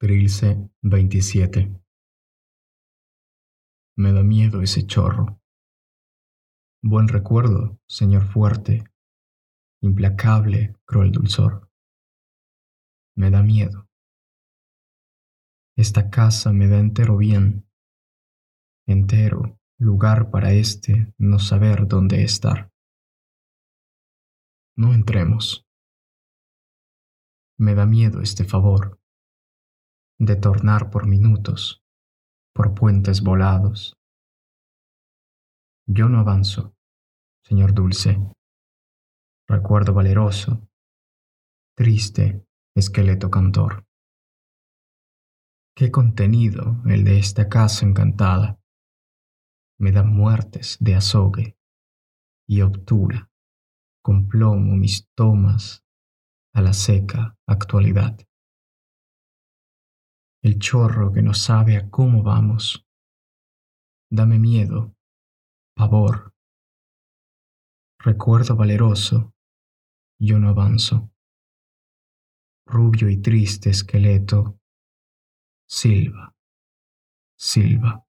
Trilce 27 Me da miedo ese chorro. Buen recuerdo, señor fuerte, implacable, cruel dulzor. Me da miedo. Esta casa me da entero bien, entero lugar para este no saber dónde estar. No entremos. Me da miedo este favor de tornar por minutos, por puentes volados. Yo no avanzo, señor dulce, recuerdo valeroso, triste esqueleto cantor. Qué contenido el de esta casa encantada. Me da muertes de azogue y obtura con plomo mis tomas a la seca actualidad el chorro que no sabe a cómo vamos. Dame miedo, pavor. Recuerdo valeroso, yo no avanzo. Rubio y triste esqueleto, silba, silba.